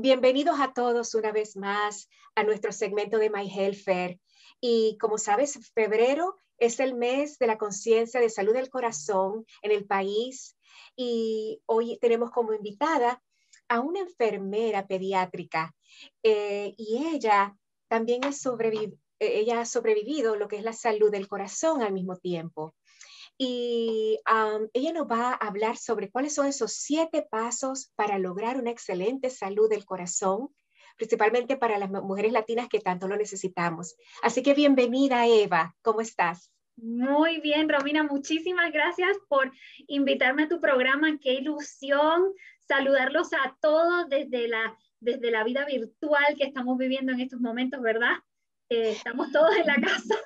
Bienvenidos a todos una vez más a nuestro segmento de My Health. Y como sabes, febrero es el mes de la conciencia de salud del corazón en el país. Y hoy tenemos como invitada a una enfermera pediátrica. Eh, y ella también eh, ha sobrevivido lo que es la salud del corazón al mismo tiempo. Y ella nos va a hablar sobre cuáles son esos siete pasos para lograr una excelente salud del corazón, principalmente para las mujeres latinas que tanto lo necesitamos. Así que bienvenida, Eva. ¿Cómo estás? Muy bien, Romina, muchísimas gracias por invitarme a tu programa. Qué ilusión saludarlos a todos desde la, desde la vida virtual que estamos viviendo en estos momentos, ¿verdad? Eh, estamos todos en la casa.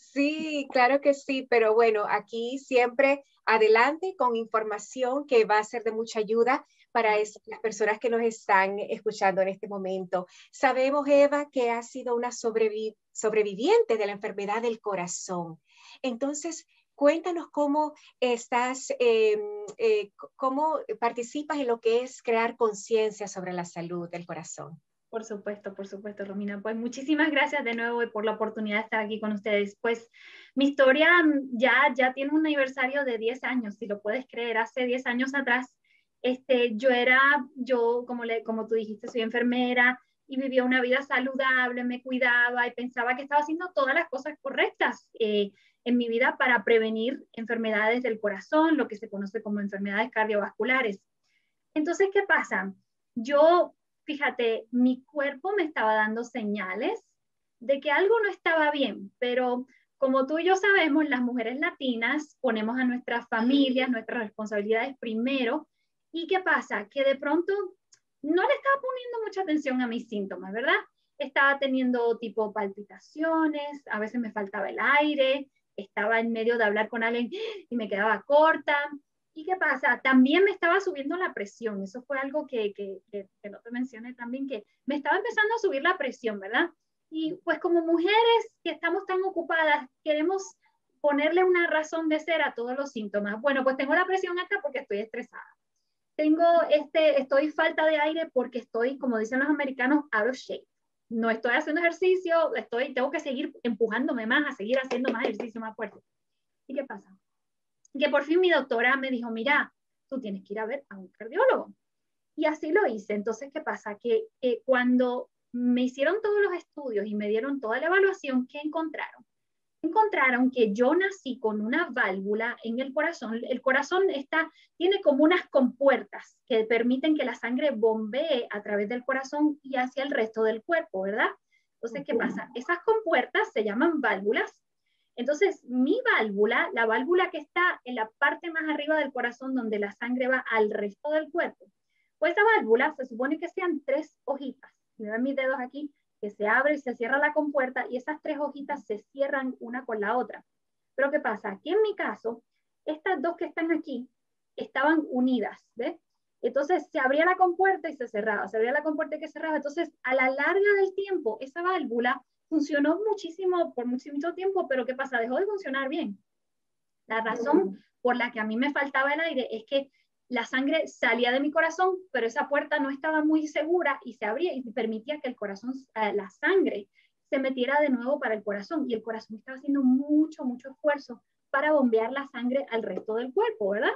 Sí, claro que sí, pero bueno, aquí siempre adelante con información que va a ser de mucha ayuda para las personas que nos están escuchando en este momento. Sabemos, Eva, que has sido una sobreviviente de la enfermedad del corazón. Entonces, cuéntanos cómo estás, em, eh, cómo participas en lo que es crear conciencia sobre la salud del corazón. Por supuesto, por supuesto, Romina. Pues muchísimas gracias de nuevo por la oportunidad de estar aquí con ustedes. Pues mi historia ya, ya tiene un aniversario de 10 años, si lo puedes creer. Hace 10 años atrás, este, yo era, yo, como, le, como tú dijiste, soy enfermera y vivía una vida saludable, me cuidaba y pensaba que estaba haciendo todas las cosas correctas eh, en mi vida para prevenir enfermedades del corazón, lo que se conoce como enfermedades cardiovasculares. Entonces, ¿qué pasa? Yo fíjate, mi cuerpo me estaba dando señales de que algo no estaba bien, pero como tú y yo sabemos, las mujeres latinas ponemos a nuestras familias, nuestras responsabilidades primero. ¿Y qué pasa? Que de pronto no le estaba poniendo mucha atención a mis síntomas, ¿verdad? Estaba teniendo tipo palpitaciones, a veces me faltaba el aire, estaba en medio de hablar con alguien y me quedaba corta, ¿Y qué pasa? También me estaba subiendo la presión. Eso fue algo que, que, que, no te mencioné también, que me estaba empezando a subir la presión, ¿verdad? Y pues como mujeres que estamos tan ocupadas, queremos ponerle una razón de ser a todos los síntomas. Bueno, pues tengo la presión alta porque estoy estresada. Tengo este, estoy falta de aire porque estoy, como dicen los americanos, out of shape. No estoy haciendo ejercicio, estoy, tengo que seguir empujándome más a seguir haciendo más ejercicio más fuerte. ¿Y qué pasa? Que por fin mi doctora me dijo, mira, tú tienes que ir a ver a un cardiólogo. Y así lo hice. Entonces, ¿qué pasa? Que cuando me hicieron todos los estudios y me dieron toda la evaluación, ¿qué encontraron? Encontraron que yo nací con una válvula en el corazón. El corazón está, tiene como unas compuertas que permiten que la sangre bombee a través del corazón y hacia el resto del cuerpo, ¿verdad? Entonces, ¿qué pasa? Esas compuertas se llaman válvulas entonces, mi válvula, la válvula que está en la parte más arriba del corazón donde la sangre va al resto del cuerpo, pues esa válvula se supone que sean tres hojitas. Si ven mis dedos aquí, que se abre y se cierra la compuerta y esas tres hojitas se cierran una con la otra. Pero ¿qué pasa? Aquí en mi caso, estas dos que están aquí estaban unidas, ¿ves? Entonces se abría la compuerta y se cerraba, se abría la compuerta y se cerraba. Entonces, a la larga del tiempo, esa válvula funcionó muchísimo por muchísimo tiempo, pero ¿qué pasa? Dejó de funcionar bien. La razón por la que a mí me faltaba el aire es que la sangre salía de mi corazón, pero esa puerta no estaba muy segura y se abría y permitía que el corazón, eh, la sangre, se metiera de nuevo para el corazón. Y el corazón estaba haciendo mucho, mucho esfuerzo para bombear la sangre al resto del cuerpo, ¿verdad?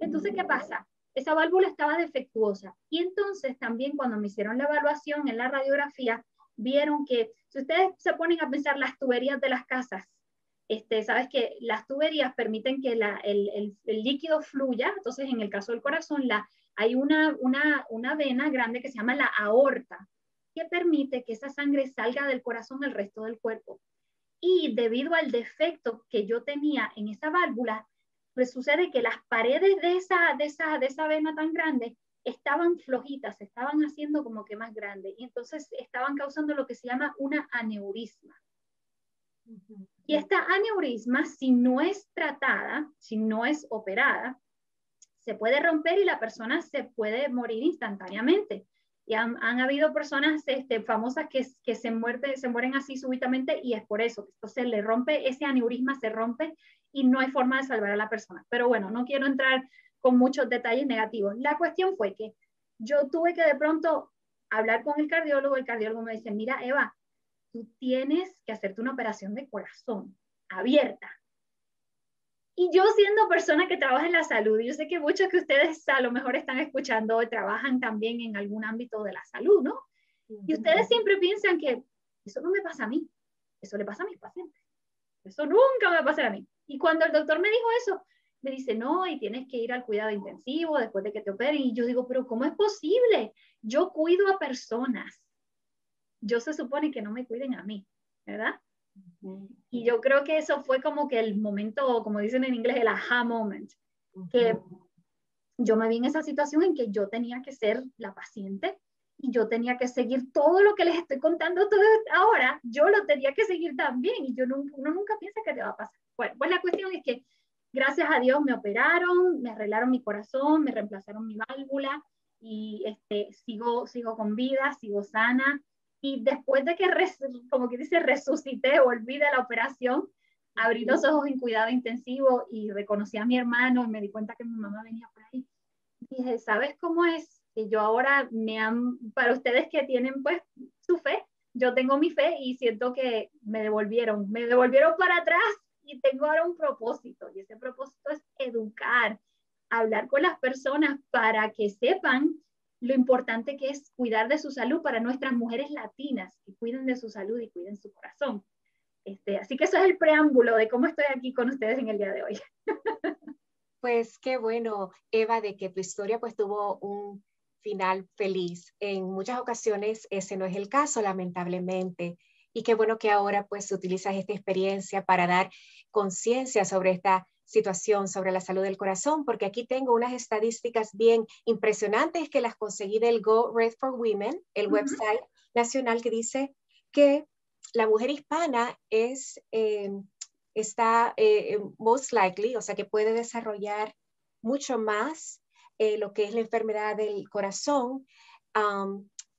Entonces, ¿qué pasa? Esa válvula estaba defectuosa. Y entonces también cuando me hicieron la evaluación en la radiografía, vieron que si ustedes se ponen a pensar las tuberías de las casas, este, sabes que las tuberías permiten que la, el, el, líquido fluya, entonces en el caso del corazón la, hay una, una, una vena grande que se llama la aorta, que permite que esa sangre salga del corazón al resto del cuerpo. Y debido al defecto que yo tenía en esa válvula, pues sucede que las paredes de esa, de esa, de esa vena tan grande estaban flojitas, estaban haciendo como que más grande y entonces estaban causando lo que se llama una aneurisma. Y esta aneurisma, si no es tratada, si no es operada, se puede romper y la persona se puede morir instantáneamente. Y han, habido personas este, famosas que, que se, muerte, se mueren así súbitamente y es por eso. Entonces le rompe, ese aneurisma se rompe y no hay forma de salvar a la persona. Pero bueno, no quiero entrar con muchos detalles negativos. La cuestión fue que yo tuve que de pronto hablar con el cardiólogo, el cardiólogo me dice, mira, Eva, tú tienes que hacerte una operación de corazón abierta. Y yo siendo persona que trabaja en la salud, yo sé que muchos que ustedes a lo mejor están escuchando y trabajan también en algún ámbito de la salud, ¿no? Y ustedes siempre piensan que eso no me pasa a mí, eso le pasa a mis pacientes. Eso nunca me va a pasar a mí. Y cuando el doctor me dijo eso, me dice, no, y tienes que ir al cuidado intensivo después de que te operen. Y yo digo, pero ¿cómo es posible? Yo cuido a personas. Yo se supone que no me cuiden a mí, ¿verdad? Y yo creo que eso fue como que el momento, como dicen en inglés, el aha moment, que yo me vi en esa situación en que yo tenía que ser la paciente y yo tenía que seguir todo lo que les estoy contando todo ahora, yo lo tenía que seguir también y yo nunca, uno nunca piensa que te va a pasar. Bueno, pues la cuestión es que gracias a Dios me operaron, me arreglaron mi corazón, me reemplazaron mi válvula y este, sigo, sigo con vida, sigo sana. Y después de que, como que dice, resucité, volví de la operación, abrí los ojos en cuidado intensivo y reconocí a mi hermano y me di cuenta que mi mamá venía por ahí. Dije, ¿sabes cómo es? Que yo ahora me han, para ustedes que tienen pues su fe, yo tengo mi fe y siento que me devolvieron, me devolvieron para atrás y tengo ahora un propósito y ese propósito es educar, hablar con las personas para que sepan lo importante que es cuidar de su salud para nuestras mujeres latinas, que cuiden de su salud y cuiden su corazón. Este, así que eso es el preámbulo de cómo estoy aquí con ustedes en el día de hoy. Pues qué bueno, Eva, de que tu historia pues tuvo un final feliz. En muchas ocasiones ese no es el caso, lamentablemente. Y qué bueno que ahora pues utilizas esta experiencia para dar conciencia sobre esta situación sobre la salud del corazón, porque aquí tengo unas estadísticas bien impresionantes que las conseguí del Go Red for Women, el website nacional que dice que la mujer hispana es, eh, está eh, eh, most likely, o sea, que puede desarrollar mucho más lo que es la enfermedad del corazón,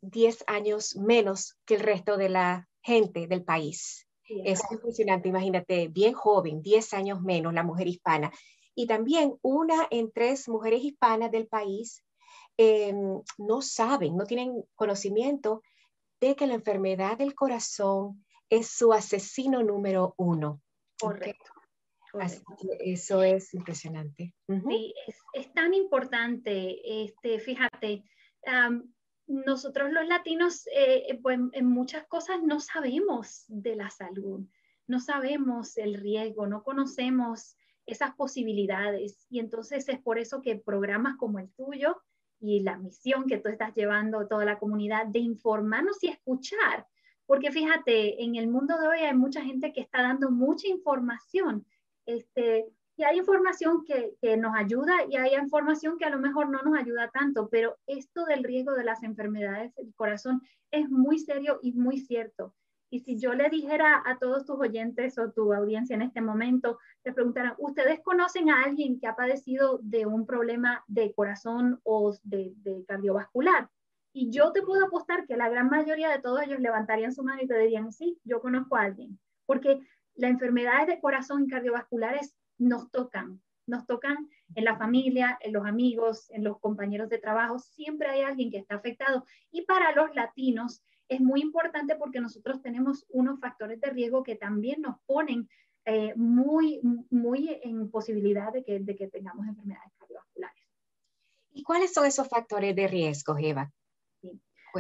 10 años menos que el resto de la gente del país es impresionante, imagínate, bien joven, 10 años menos la mujer hispana. Y también una en tres mujeres hispanas del país em, no saben, no tienen conocimiento de que la enfermedad del corazón es su asesino número uno. Correcto. eso es impresionante. Sí, es, tan importante, este, fíjate, nosotros los latinos, eh, eh, pues en muchas cosas no sabemos de la salud, no sabemos el riesgo, no conocemos esas posibilidades. Y entonces es por eso que programas como el tuyo y la misión que tú estás llevando toda la comunidad de informarnos y escuchar, porque fíjate, en el mundo de hoy hay mucha gente que está dando mucha información. Este, y hay información que, que, nos ayuda y hay información que a lo mejor no nos ayuda tanto, pero esto del riesgo de las enfermedades del corazón es muy serio y muy cierto. Y si yo le dijera a todos tus oyentes o tu audiencia en este momento, te preguntaran, ¿ustedes conocen a alguien que ha padecido de un problema de corazón o de, de cardiovascular? Y yo te puedo apostar que la gran mayoría de todos ellos levantarían su mano y te dirían, sí, yo conozco a alguien. Porque las enfermedades de corazón y cardiovasculares nos tocan, nos tocan en la familia, en los amigos, en los compañeros de trabajo, siempre hay alguien que está afectado. Y para los latinos es muy importante porque nosotros tenemos unos factores de riesgo que también nos ponen eh, muy, muy en posibilidad de que, de que tengamos enfermedades cardiovasculares. ¿Y cuáles son esos factores de riesgo, Eva?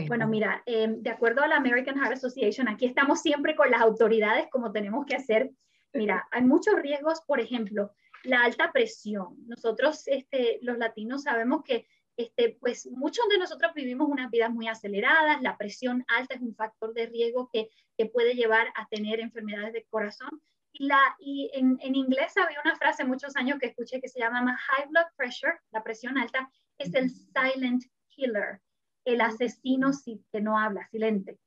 Bueno, mira, eh, de acuerdo a la American Heart Association, aquí estamos siempre con las autoridades como tenemos que hacer Mira, hay muchos riesgos, por ejemplo, la alta presión. Nosotros, este, los latinos, sabemos que este, pues muchos de nosotros vivimos unas vidas muy aceleradas, la presión alta es un factor de riesgo que, puede llevar a tener enfermedades de corazón. Y, en, en, inglés había una frase muchos años que escuché que se llama high blood pressure, la presión alta, es el silent killer, el asesino si, que no habla, silente.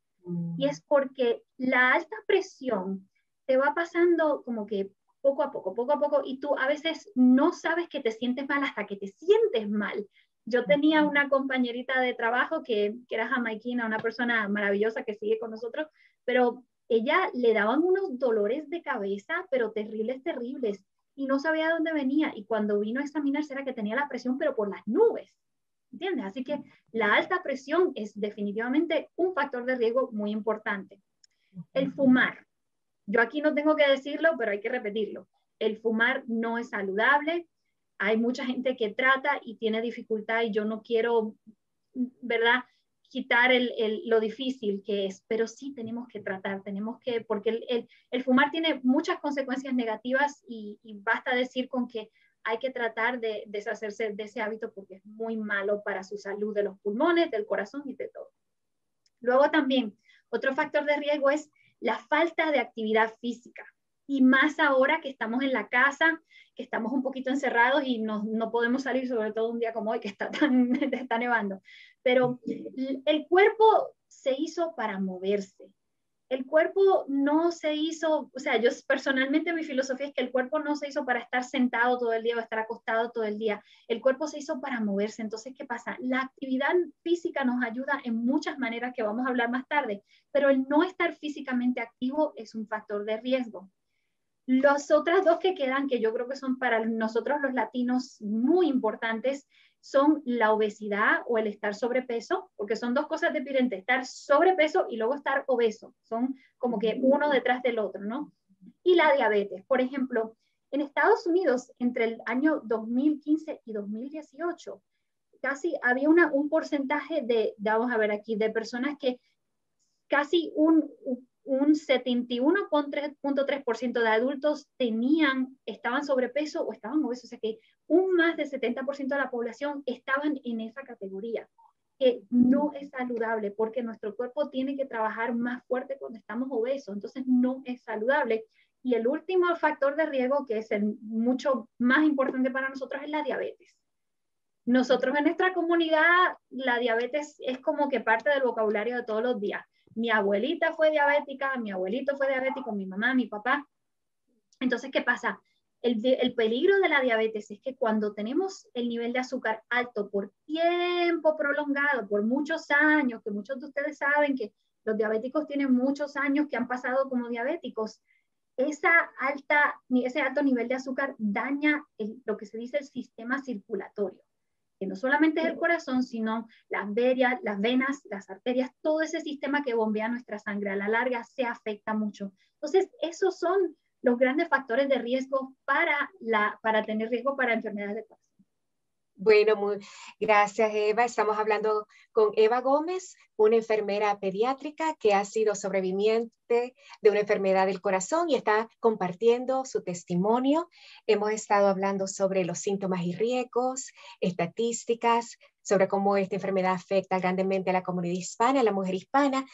Y es porque la alta presión te va pasando como que poco a poco, poco a poco, y tú a veces no sabes que te sientes mal hasta que te sientes mal. Yo tenía una compañerita de trabajo que, que era jamaiquina, una persona maravillosa que sigue con nosotros, pero ella le daban unos dolores de cabeza, pero terribles, terribles, y no sabía de dónde venía. Y cuando vino a examinarse era que tenía la presión, pero por las nubes. ¿Entiendes? Así que la alta presión es definitivamente un factor de riesgo muy importante. El fumar. Yo aquí no tengo que decirlo, pero hay que repetirlo. El fumar no es saludable. Hay mucha gente que trata y tiene dificultad y yo no quiero, ¿verdad? quitar el, lo difícil que es, pero sí tenemos que tratar, tenemos que, porque el, fumar tiene muchas consecuencias negativas y, basta decir con que hay que tratar de deshacerse de ese hábito porque es muy malo para su salud de los pulmones, del corazón y de todo. Luego también, otro factor de riesgo es la falta de actividad física. Y más ahora que estamos en la casa, que estamos un poquito encerrados y no, no podemos salir, sobre todo un día como hoy que está, tan, está nevando. Pero el cuerpo se hizo para moverse el cuerpo no se hizo, o sea, yo personalmente mi filosofía es que el cuerpo no se hizo para estar sentado todo el día o estar acostado todo el día. El cuerpo se hizo para moverse. Entonces, ¿qué pasa? La actividad física nos ayuda en muchas maneras que vamos a hablar más tarde, pero el no estar físicamente activo es un factor de riesgo. Las otras dos que quedan, que yo creo que son para nosotros los latinos muy importantes, son la obesidad o el estar sobrepeso, porque son dos cosas diferentes, estar sobrepeso y luego estar obeso, son como que uno detrás del otro, ¿no? Y la diabetes, por ejemplo, en Estados Unidos, entre el año 2015 y 2018, casi había un porcentaje de, vamos a ver aquí, de personas que casi un, un 71.3% de adultos tenían, estaban sobrepeso o estaban obesos, o sea que un más del 70% de la población estaban en esa categoría, que no es saludable porque nuestro cuerpo tiene que trabajar más fuerte cuando estamos obesos, entonces no es saludable. Y el último factor de riesgo, que es el mucho más importante para nosotros, es la diabetes. Nosotros en nuestra comunidad, la diabetes es como que parte del vocabulario de todos los días mi abuelita fue diabética, mi abuelito fue diabético, mi mamá, mi papá. Entonces, ¿qué pasa? El, el, peligro de la diabetes es que cuando tenemos el nivel de azúcar alto por tiempo prolongado, por muchos años, que muchos de ustedes saben que los diabéticos tienen muchos años que han pasado como diabéticos, esa alta, ese alto nivel de azúcar daña lo que se dice el sistema circulatorio que no solamente es el corazón, sino las, venas, las venas, las arterias, todo ese sistema que bombea nuestra sangre a la larga se afecta mucho. Entonces, esos son los grandes factores de riesgo para, la, para tener riesgo para enfermedades de corazón. Bueno, muy, gracias Eva. Estamos hablando con Eva Gómez, una enfermera pediátrica que ha sido sobreviviente de una enfermedad del corazón y está compartiendo su testimonio. Hemos estado hablando sobre los síntomas y riesgos, estadísticas, sobre cómo esta enfermedad afecta grandemente a la comunidad hispana, a la mujer hispana.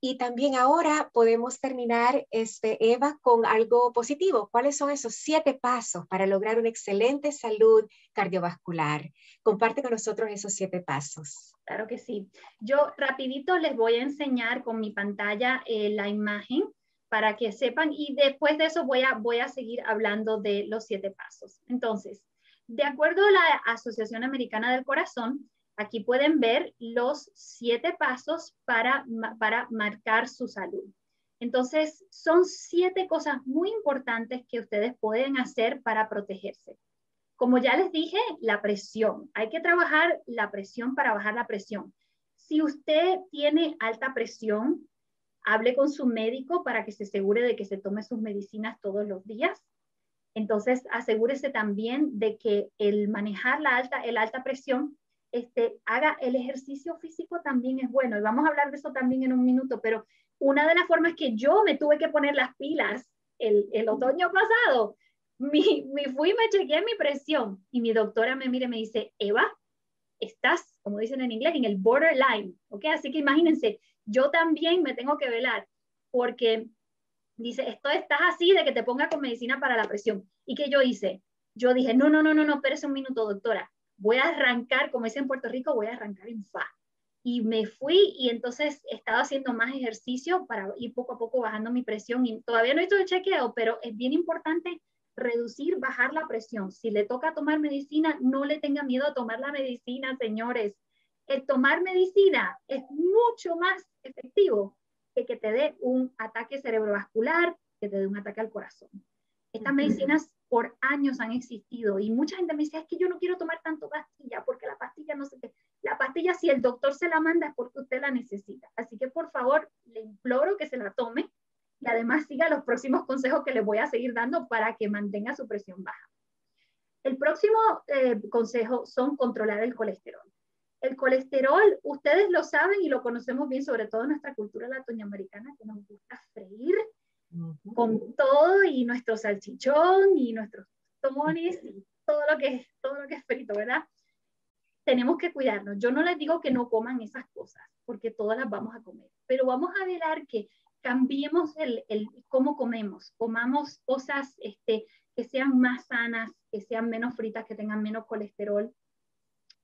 Y también ahora podemos terminar, este, Eva, con algo positivo. ¿Cuáles son esos siete pasos para lograr una excelente salud cardiovascular? Comparte con nosotros esos siete pasos. Claro que sí. Yo rapidito les voy a enseñar con mi pantalla eh, la imagen para que sepan y después de eso voy a, voy a seguir hablando de los siete pasos. Entonces, de acuerdo a la Asociación Americana del Corazón, Aquí pueden ver los siete pasos para, para marcar su salud. Entonces, son siete cosas muy importantes que ustedes pueden hacer para protegerse. Como ya les dije, la presión. Hay que trabajar la presión para bajar la presión. Si usted tiene alta presión, hable con su médico para que se asegure de que se tome sus medicinas todos los días. Entonces, asegúrese también de que el manejar la alta, el alta presión este, haga el ejercicio físico también es bueno. Y vamos a hablar de eso también en un minuto, pero una de las formas que yo me tuve que poner las pilas el, el otoño pasado, mi, mi, fui me chequeé mi presión y mi doctora me mira me dice, Eva, estás, como dicen en inglés, en el borderline, ¿ok? Así que imagínense, yo también me tengo que velar porque dice, esto estás así de que te ponga con medicina para la presión. ¿Y qué yo hice? Yo dije, no, no, no, no, no, espérese un minuto, doctora voy a arrancar, como es en Puerto Rico, voy a arrancar en fa. Y me fui y entonces he estado haciendo más ejercicio para ir poco a poco bajando mi presión. Y todavía no he hecho el chequeo, pero es bien importante reducir, bajar la presión. Si le toca tomar medicina, no le tenga miedo a tomar la medicina, señores. El tomar medicina es mucho más efectivo que que te dé un ataque cerebrovascular, que te dé un ataque al corazón. Estas medicinas por años han existido y mucha gente me dice, es que yo no quiero tomar tanto pastilla porque la pastilla no se La pastilla, si el doctor se la manda, es porque usted la necesita. Así que por favor, le imploro que se la tome y además siga los próximos consejos que le voy a seguir dando para que mantenga su presión baja. El próximo eh, consejo son controlar el colesterol. El colesterol, ustedes lo saben y lo conocemos bien, sobre todo en nuestra cultura latinoamericana, que nos gusta freír con todo y nuestro salchichón y nuestros tostones y todo lo que es, todo lo que es frito, ¿verdad? Tenemos que cuidarnos. Yo no les digo que no coman esas cosas, porque todas las vamos a comer, pero vamos a velar que cambiemos el, el cómo comemos, comamos cosas este, que sean más sanas, que sean menos fritas, que tengan menos colesterol,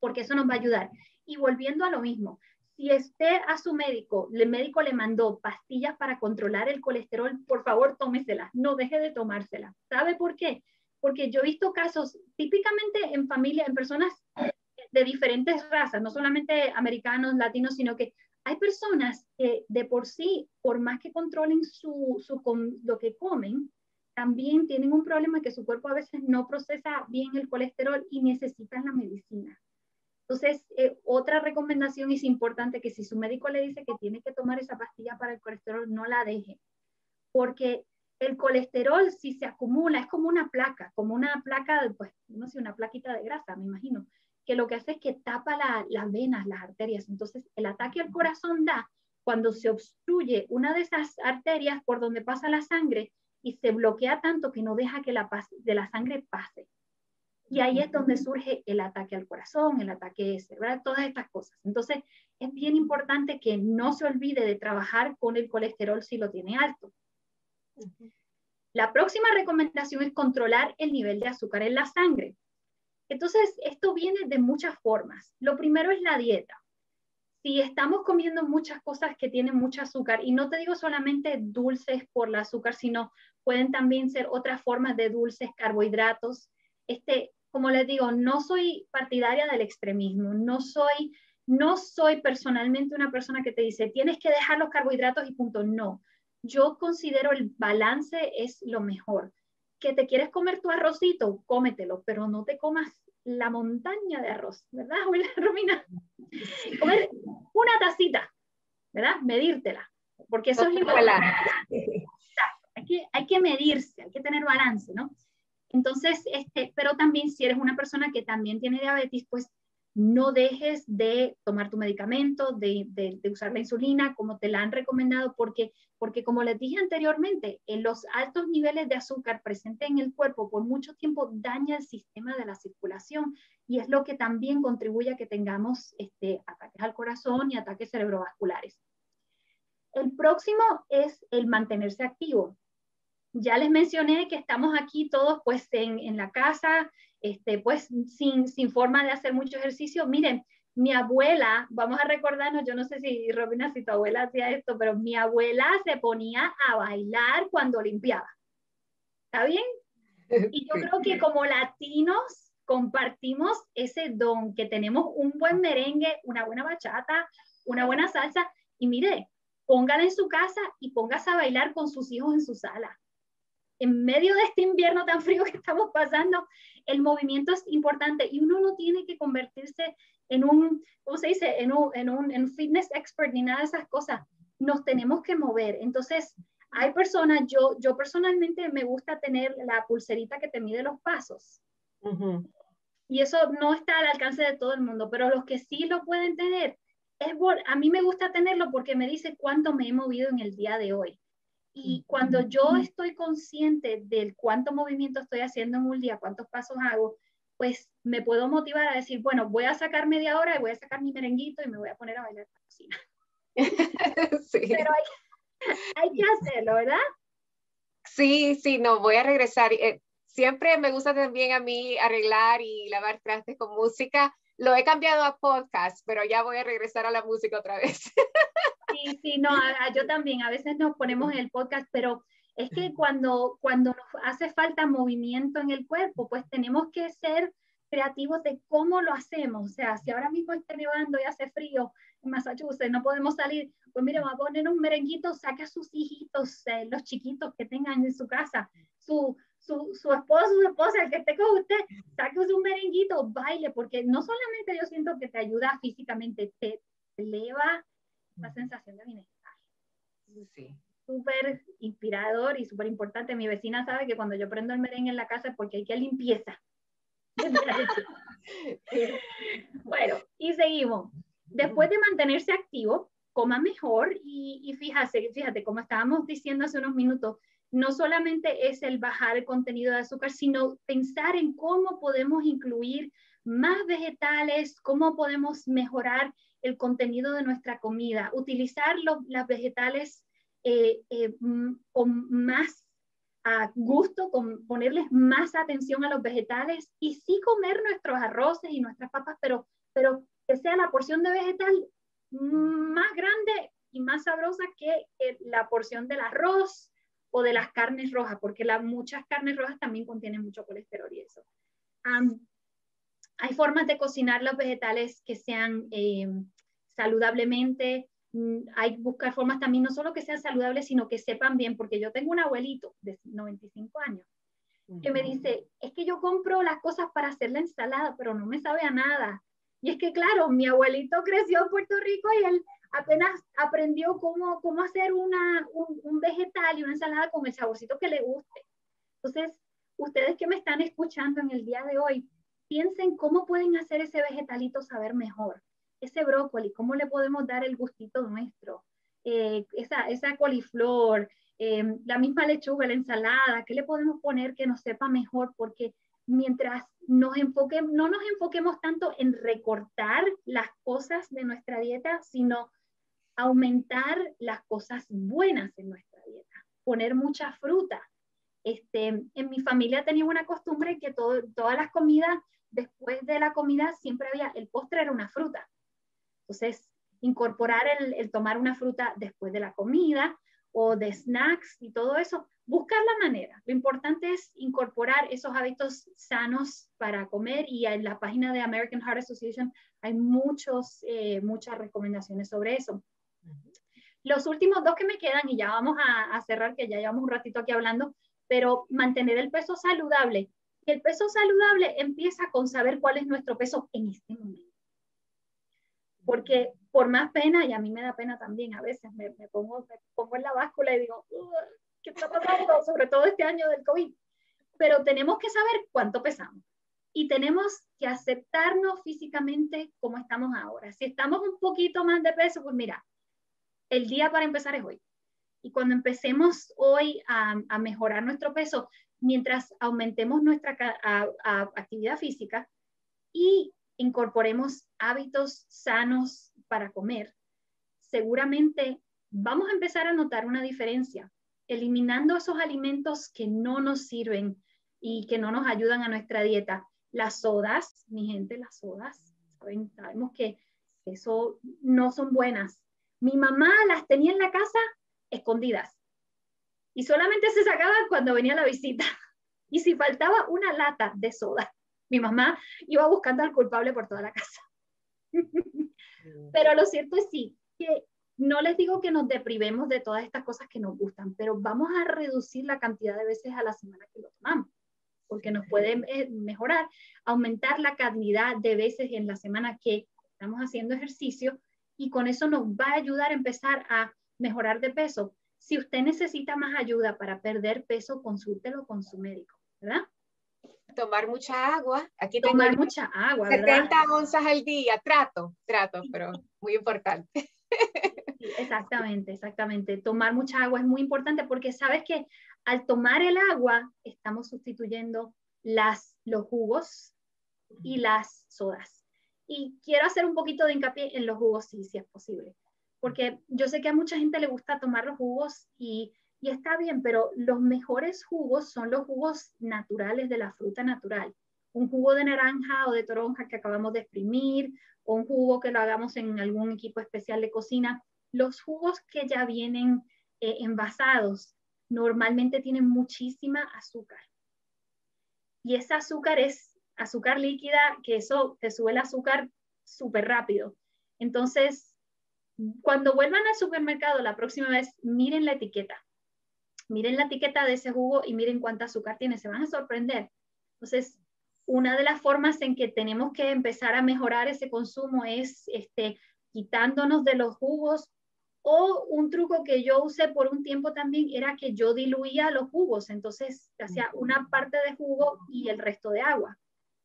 porque eso nos va a ayudar. Y volviendo a lo mismo, si usted a su médico, el médico le mandó pastillas para controlar el colesterol, por favor tómeselas, no deje de tomárselas. ¿Sabe por qué? Porque yo he visto casos típicamente en familia, en personas de diferentes razas, no solamente americanos, latinos, sino que hay personas que de por sí, por más que controlen su, su, lo que comen, también tienen un problema que su cuerpo a veces no procesa bien el colesterol y necesitan la medicina. Entonces, eh, otra recomendación es importante que si su médico le dice que tiene que tomar esa pastilla para el colesterol, no la deje, porque el colesterol si se acumula es como una placa, como una placa, pues no sé, una plaquita de grasa, me imagino, que lo que hace es que tapa las venas, las arterias. Entonces, el ataque al corazón da cuando se obstruye una de esas arterias por donde pasa la sangre y se bloquea tanto que no deja que la, de la sangre pase. Y ahí es donde surge el ataque al corazón, el ataque cerebral, todas estas cosas. Entonces, es bien importante que no se olvide de trabajar con el colesterol si lo tiene alto. La próxima recomendación es controlar el nivel de azúcar en la sangre. Entonces, esto viene de muchas formas. Lo primero es la dieta. Si estamos comiendo muchas cosas que tienen mucho azúcar, y no te digo solamente dulces por el azúcar, sino pueden también ser otras formas de dulces, carbohidratos, este, como les digo, no soy partidaria del extremismo, no soy, no soy personalmente una persona que te dice, tienes que dejar los carbohidratos y punto, no. Yo considero el balance es lo mejor. Que te quieres comer tu arrocito, cómetelo, pero no te comas la montaña de arroz, ¿verdad, Romina? Comer una tacita, ¿verdad? Medírtela, porque eso es importante. Hay que, hay que medirse, hay que tener balance, ¿no? Entonces, este, pero también si eres una persona que también tiene diabetes, pues no dejes de tomar tu medicamento, de, usar la insulina como te la han recomendado, porque, porque como les dije anteriormente, en los altos niveles de azúcar presentes en el cuerpo por mucho tiempo daña el sistema de la circulación y es lo que también contribuye a que tengamos este, ataques al corazón y ataques cerebrovasculares. El próximo es el mantenerse activo. Ya les mencioné que estamos aquí todos pues en, la casa, este, pues sin, sin forma de hacer mucho ejercicio. Miren, mi abuela, vamos a recordarnos, yo no sé si Robina, si tu abuela hacía esto, pero mi abuela se ponía a bailar cuando limpiaba. ¿Está bien? Y yo creo que como latinos compartimos ese don, que tenemos un buen merengue, una buena bachata, una buena salsa, y mire, póngala en su casa y póngase a bailar con sus hijos en su sala en medio de este invierno tan frío que estamos pasando, el movimiento es importante y uno no tiene que convertirse en un, ¿cómo se dice? En un, en un en fitness expert ni nada de esas cosas. Nos tenemos que mover. Entonces, hay personas, yo, yo personalmente me gusta tener la pulserita que te mide los pasos. Y eso no está al alcance de todo el mundo, pero los que sí lo pueden tener, es a mí me gusta tenerlo porque me dice cuánto me he movido en el día de hoy. Y cuando yo estoy consciente del cuánto movimiento estoy haciendo en un día, cuántos pasos hago, pues me puedo motivar a decir, bueno, voy a sacar media hora y voy a sacar mi merenguito y me voy a poner a bailar en la cocina. sí. Pero hay, que hacerlo, ¿verdad? Sí, sí, no, voy a regresar. Eh, siempre me gusta también a mí arreglar y lavar trastes con música. Lo he cambiado a podcast, pero ya voy a regresar a la música otra vez. Sí, sí, no, yo también, a veces nos ponemos en el podcast, pero es que cuando, cuando nos hace falta movimiento en el cuerpo, pues tenemos que ser creativos de cómo lo hacemos. O sea, si ahora mismo está nevando y hace frío en Massachusetts, no podemos salir, pues mire, va a poner un merenguito, saque a sus hijitos, eh, los chiquitos que tengan en su casa, su, su, su esposo, su esposa, el que esté con usted, saque un merenguito, baile, porque no solamente yo siento que te ayuda físicamente, te eleva la sensación de bienestar. Sí. Súper inspirador y súper importante. Mi vecina sabe que cuando yo prendo el merengue en la casa es porque hay que limpieza. bueno, y seguimos. Después de mantenerse activo, coma mejor y, y fíjate, fíjate, como estábamos diciendo hace unos minutos, no solamente es el bajar el contenido de azúcar, sino pensar en cómo podemos incluir más vegetales, cómo podemos mejorar el contenido de nuestra comida, utilizar las vegetales eh, eh, con más a gusto, con ponerles más atención a los vegetales y sí comer nuestros arroces y nuestras papas, pero, pero que sea la porción de vegetal más grande y más sabrosa que la porción del arroz o de las carnes rojas, porque la, muchas carnes rojas también contienen mucho colesterol y eso. Hay formas de cocinar los vegetales que sean eh, saludablemente, mm, hay buscar formas también, no solo que sean saludables, sino que sepan bien, porque yo tengo un abuelito de 95 años que me dice, es que yo compro las cosas para hacer la ensalada, pero no me sabe a nada. Y es que, claro, mi abuelito creció en Puerto Rico y él apenas aprendió cómo, cómo hacer una, un, vegetal y una ensalada con el saborcito que le guste. Entonces, ustedes que me están escuchando en el día de hoy, piensen cómo pueden hacer ese vegetalito saber mejor. Ese brócoli, cómo le podemos dar el gustito nuestro. Eh, esa, esa coliflor, eh, la misma lechuga, la ensalada, ¿qué le podemos poner que nos sepa mejor? Porque mientras nos enfoquemos, no nos enfoquemos tanto en recortar las cosas de nuestra dieta, sino aumentar las cosas buenas en nuestra dieta, poner mucha fruta. Este, en mi familia tenía una costumbre que todo, todas las comidas, después de la comida, siempre había, el postre era una fruta. Entonces, incorporar el, el tomar una fruta después de la comida o de snacks y todo eso, buscar la manera. Lo importante es incorporar esos hábitos sanos para comer y en la página de American Heart Association hay muchos, eh, muchas recomendaciones sobre eso. Los últimos dos que me quedan, y ya vamos a, cerrar, que ya llevamos un ratito aquí hablando, pero mantener el peso saludable. Y el peso saludable empieza con saber cuál es nuestro peso en este momento. Porque por más pena, y a mí me da pena también, a veces me, pongo, en la báscula y digo, ¿qué está pasando? Sobre todo este año del COVID. Pero tenemos que saber cuánto pesamos y tenemos que aceptarnos físicamente como estamos ahora. Si estamos un poquito más de peso, pues mira, el día para empezar es hoy. Y cuando empecemos hoy a, mejorar nuestro peso, mientras aumentemos nuestra actividad física y incorporemos hábitos sanos para comer, seguramente vamos a empezar a notar una diferencia, eliminando esos alimentos que no nos sirven y que no nos ayudan a nuestra dieta. Las sodas, mi gente, las sodas, sabemos que eso no son buenas. Mi mamá las tenía en la casa escondidas y solamente se sacaban cuando venía la visita. Y si faltaba una lata de soda, mi mamá iba buscando al culpable por toda la casa. pero lo cierto es sí, que no les digo que nos deprivemos de todas estas cosas que nos gustan, pero vamos a reducir la cantidad de veces a la semana que lo tomamos, porque nos puede eh, mejorar, aumentar la cantidad de veces en la semana que estamos haciendo ejercicio y con eso nos va a ayudar a empezar a mejorar de peso. Si usted necesita más ayuda para perder peso, consúltelo con su médico, ¿verdad? Tomar mucha agua. Aquí Tomar mucha agua, 70 onzas al día, trato, trato, pero muy importante. exactamente, exactamente. Tomar mucha agua es muy importante porque sabes que al tomar el agua estamos sustituyendo las, los jugos y las sodas. Y quiero hacer un poquito de hincapié en los jugos, sí, si es posible, porque yo sé que a mucha gente le gusta tomar los jugos y, y está bien, pero los mejores jugos son los jugos naturales de la fruta natural. Un jugo de naranja o de toronja que acabamos de exprimir, o un jugo que lo hagamos en algún equipo especial de cocina. Los jugos que ya vienen eh, envasados normalmente tienen muchísima azúcar. Y ese azúcar es azúcar líquida, que eso te sube el azúcar súper rápido. Entonces, cuando vuelvan al supermercado la próxima vez, miren la etiqueta. miren la etiqueta de ese jugo y miren cuánta azúcar tiene, se van a sorprender. Entonces, una de las formas en que tenemos que empezar a mejorar ese consumo es este, quitándonos de los jugos o un truco que yo usé por un tiempo también era que yo diluía los jugos, entonces hacía una parte de jugo y el resto de agua.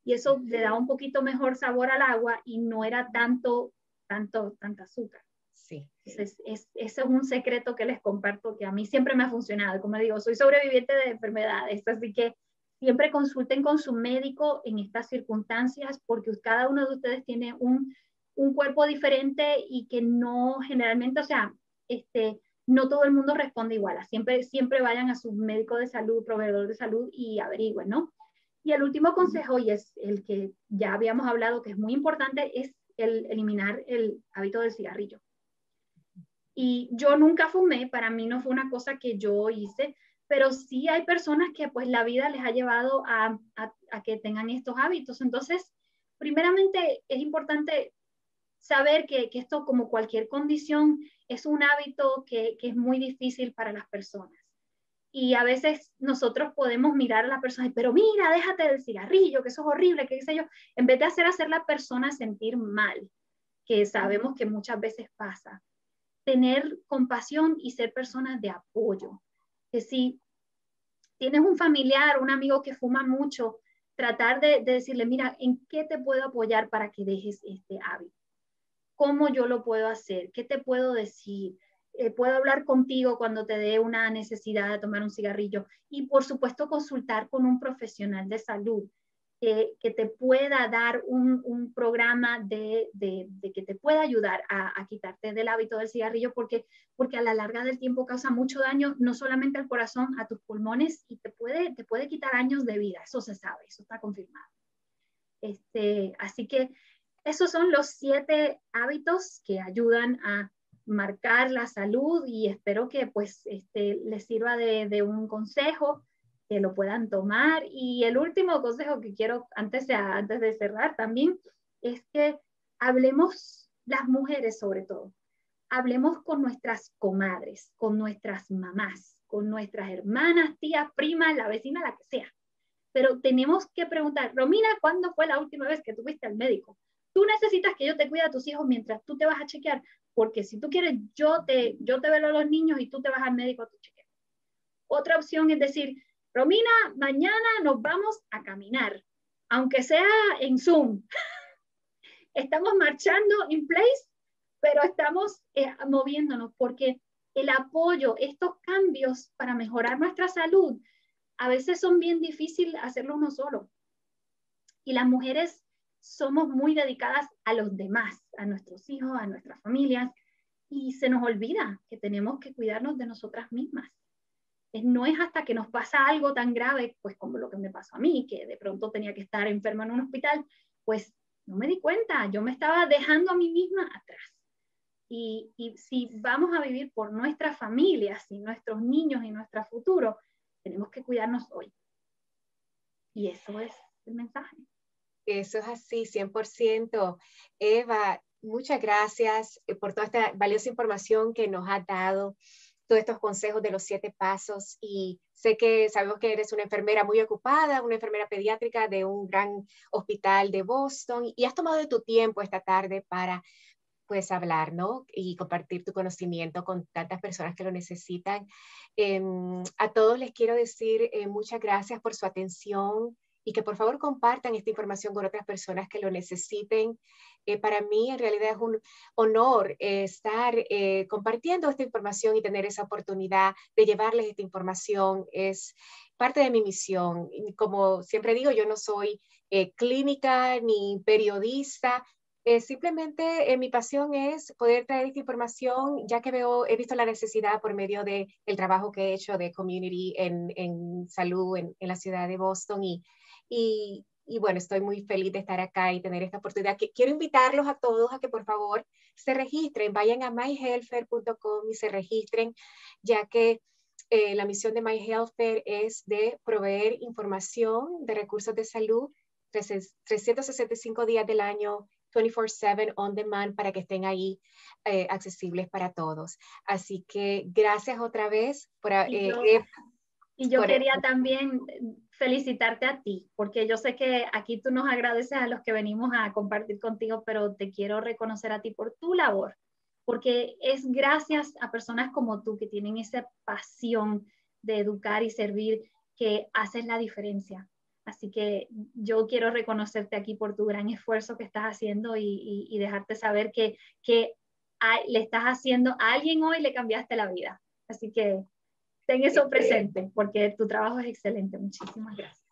Y eso le da un poquito mejor sabor al agua y no era tanto, tanto, tanta azúcar. Sí. Es, ese es un secreto que les comparto que a mí siempre me ha funcionado. Como digo, soy sobreviviente de enfermedades, así que siempre consulten con su médico en estas circunstancias porque cada uno de ustedes tiene un un cuerpo diferente y que no generalmente, o sea, este, no todo el mundo responde igual. Siempre, siempre vayan a su médico de salud, proveedor de salud y averigüen, ¿no? Y el último consejo, y es el que ya habíamos hablado que es muy importante, es el eliminar el hábito del cigarrillo. Y yo nunca fumé, para mí no fue una cosa que yo hice, pero sí hay personas que pues la vida les ha llevado a, a que tengan estos hábitos. Entonces, primeramente es importante saber que, esto, como cualquier condición, es un hábito que, es muy difícil para las personas. Y a veces nosotros podemos mirar a la persona, pero mira, déjate del cigarrillo, que eso es horrible, que qué yo, en vez de hacer hacer la persona sentir mal, que sabemos que muchas veces pasa. Tener compasión y ser personas de apoyo. Que si tienes un familiar, un amigo que fuma mucho, tratar de, de decirle, mira, ¿en qué te puedo apoyar para que dejes este hábito? cómo yo lo puedo hacer, qué te puedo decir. Eh, puedo hablar contigo cuando te dé una necesidad de tomar un cigarrillo y por supuesto consultar con un profesional de salud que te pueda dar un, programa de, que te pueda ayudar a, quitarte del hábito del cigarrillo porque, porque a la larga del tiempo causa mucho daño no solamente al corazón, a tus pulmones y te puede, te puede quitar años de vida, eso se sabe, eso está confirmado. Este, así que esos son los siete hábitos que ayudan a marcar la salud y espero que pues este, les sirva de, un consejo, que lo puedan tomar. Y el último consejo que quiero antes de, antes de cerrar también es que hablemos las mujeres sobre todo, hablemos con nuestras comadres, con nuestras mamás, con nuestras hermanas, tías, primas, la vecina, la que sea. Pero tenemos que preguntar, Romina, ¿cuándo fue la última vez que tuviste al médico? Tú necesitas que yo te cuide a tus hijos mientras tú te vas a chequear, porque si tú quieres, yo te, yo te velo a los niños y tú te vas al médico a tu chequeo. Otra opción es decir, Romina, mañana nos vamos a caminar, aunque sea en Zoom. estamos marchando in place, pero estamos eh, moviéndonos porque el apoyo, estos cambios para mejorar nuestra salud, a veces son bien difíciles hacerlo uno solo. Y las mujeres somos muy dedicadas a los demás, a nuestros hijos, a nuestras familias, y se nos olvida que tenemos que cuidarnos de nosotras mismas. No es hasta que nos pasa algo tan grave, pues como lo que me pasó a mí, que de pronto tenía que estar enferma en un hospital, pues no me di cuenta, yo me estaba dejando a mí misma atrás. Y, y si vamos a vivir por nuestras familias y nuestros niños y nuestro futuro, tenemos que cuidarnos hoy. Y eso es el mensaje. Eso es así, 100%. Eva, muchas gracias eh, por toda esta valiosa información que nos has dado, todos estos consejos de los siete pasos y sé que sabemos que eres una enfermera muy ocupada, una enfermera pediátrica de un gran hospital de Boston y has tomado de tu tiempo esta tarde para pues hablar, ¿no? Y compartir tu conocimiento con tantas personas que lo necesitan. Em, a todos les quiero decir eh, muchas gracias por su atención y que por favor compartan esta información con otras personas que lo necesiten. Eh, para mí en realidad es un honor eh, estar eh, compartiendo esta información y tener esa oportunidad de llevarles esta información. Es parte de mi misión. como siempre digo, yo no soy clínica ni periodista, simplemente mi pasión es poder traer esta información, ya que veo, he visto la necesidad por medio del el trabajo que he hecho de community en, en salud en, en, la ciudad de Boston y y, bueno, estoy muy feliz de estar acá y tener esta oportunidad. quiero invitarlos a todos a que por favor se registren, vayan a myhealthfare.com y se registren, ya que eh, la misión de My es de proveer información de recursos de salud 365 días del año 24/7 on demand para que estén ahí eh, accesibles para todos. Así que gracias otra vez por... y yo, y yo quería también felicitarte a ti, porque yo sé que aquí tú nos agradeces a los que venimos a compartir contigo, pero te quiero reconocer a ti por tu labor, porque es gracias a personas como tú que tienen esa pasión de educar y servir que haces la diferencia. Así que yo quiero reconocerte aquí por tu gran esfuerzo que estás haciendo y, dejarte saber que, que le estás haciendo a alguien hoy, le cambiaste la vida. Así que ten eso presente porque tu trabajo es excelente. Muchísimas gracias.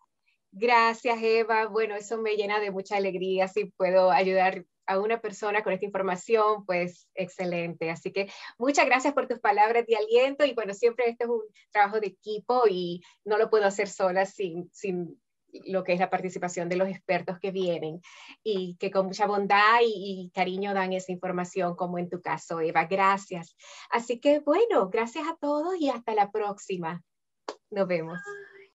Gracias, Eva. Bueno, eso me llena de mucha alegría. Si puedo ayudar a una persona con esta información, pues excelente. Así que muchas gracias por tus palabras de aliento y bueno, siempre este es un trabajo de equipo y no lo puedo hacer sola sin, sin lo que es la participación de los expertos que vienen y que con mucha bondad y, cariño dan esa información, como en tu caso, Eva. Gracias. Así que bueno, gracias a todos y hasta la próxima. Nos vemos.